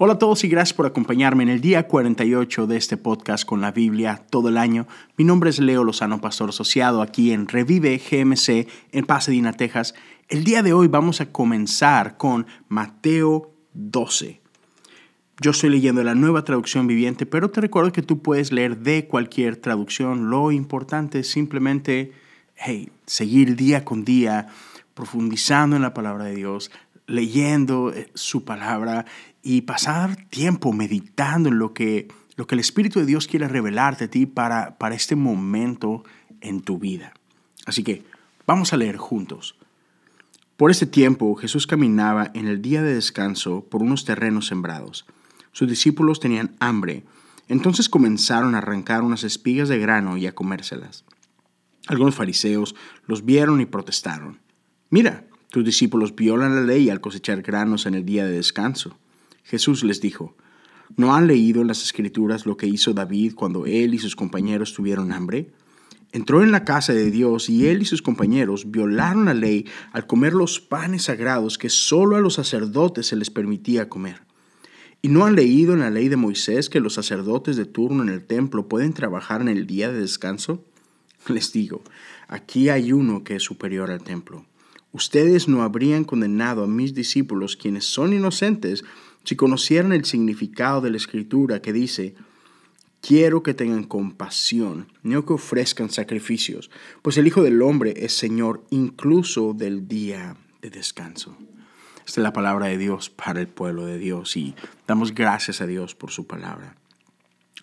Hola a todos y gracias por acompañarme en el día 48 de este podcast con la Biblia todo el año. Mi nombre es Leo Lozano, pastor asociado aquí en Revive GMC en Pasadena, Texas. El día de hoy vamos a comenzar con Mateo 12. Yo estoy leyendo la nueva traducción viviente, pero te recuerdo que tú puedes leer de cualquier traducción. Lo importante es simplemente, seguir día con día profundizando en la palabra de Dios, leyendo eh, su palabra y pasar tiempo meditando en lo que, lo que el Espíritu de Dios quiere revelarte a ti para, para este momento en tu vida. Así que vamos a leer juntos. Por este tiempo Jesús caminaba en el día de descanso por unos terrenos sembrados. Sus discípulos tenían hambre, entonces comenzaron a arrancar unas espigas de grano y a comérselas. Algunos fariseos los vieron y protestaron. Mira, tus discípulos violan la ley al cosechar granos en el día de descanso. Jesús les dijo, ¿no han leído en las escrituras lo que hizo David cuando él y sus compañeros tuvieron hambre? Entró en la casa de Dios y él y sus compañeros violaron la ley al comer los panes sagrados que solo a los sacerdotes se les permitía comer. ¿Y no han leído en la ley de Moisés que los sacerdotes de turno en el templo pueden trabajar en el día de descanso? Les digo, aquí hay uno que es superior al templo. Ustedes no habrían condenado a mis discípulos, quienes son inocentes, si conocieran el significado de la escritura que dice, quiero que tengan compasión, no que ofrezcan sacrificios, pues el Hijo del Hombre es Señor incluso del día de descanso. Esta es la palabra de Dios para el pueblo de Dios y damos gracias a Dios por su palabra.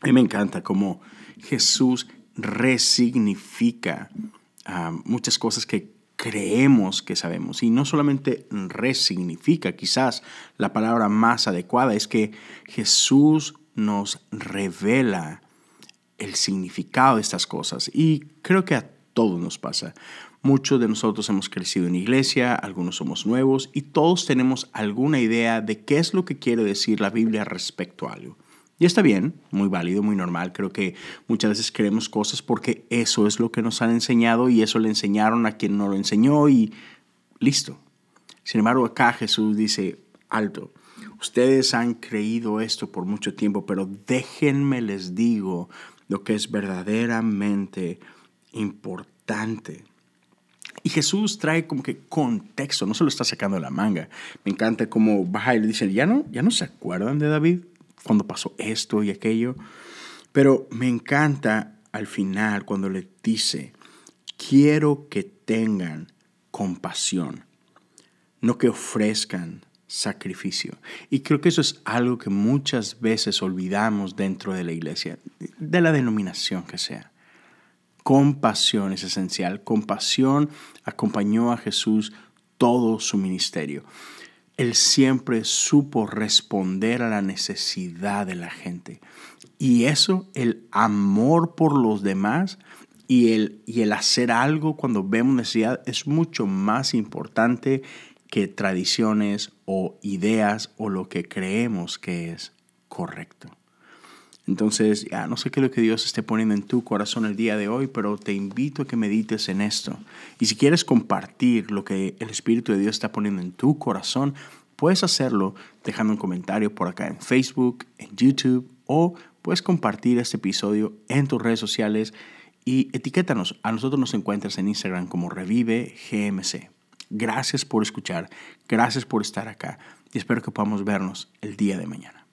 A mí me encanta cómo Jesús resignifica ah, muchas cosas que creemos que sabemos. Y no solamente resignifica, quizás la palabra más adecuada es que Jesús nos revela el significado de estas cosas. Y creo que a todos nos pasa. Muchos de nosotros hemos crecido en iglesia, algunos somos nuevos y todos tenemos alguna idea de qué es lo que quiere decir la Biblia respecto a algo. Y está bien, muy válido, muy normal. Creo que muchas veces creemos cosas porque eso es lo que nos han enseñado y eso le enseñaron a quien no lo enseñó y listo. Sin embargo, acá Jesús dice, alto, ustedes han creído esto por mucho tiempo, pero déjenme les digo lo que es verdaderamente importante. Y Jesús trae como que contexto, no se lo está sacando de la manga. Me encanta cómo baja y le dice, ¿ya no, ya no se acuerdan de David? Cuando pasó esto y aquello. Pero me encanta al final cuando le dice, quiero que tengan compasión, no que ofrezcan sacrificio. Y creo que eso es algo que muchas veces olvidamos dentro de la iglesia, de la denominación que sea. Compasión es esencial. Compasión acompañó a Jesús todo su ministerio. Él siempre supo responder a la necesidad de la gente. Y eso, el amor por los demás y el, y el hacer algo cuando vemos necesidad es mucho más importante que tradiciones o ideas o lo que creemos que es correcto. Entonces, ya no sé qué es lo que Dios esté poniendo en tu corazón el día de hoy, pero te invito a que medites en esto. Y si quieres compartir lo que el Espíritu de Dios está poniendo en tu corazón, puedes hacerlo dejando un comentario por acá en Facebook, en YouTube o puedes compartir este episodio en tus redes sociales y etiquétanos. A nosotros nos encuentras en Instagram como Revive GMC. Gracias por escuchar, gracias por estar acá y espero que podamos vernos el día de mañana.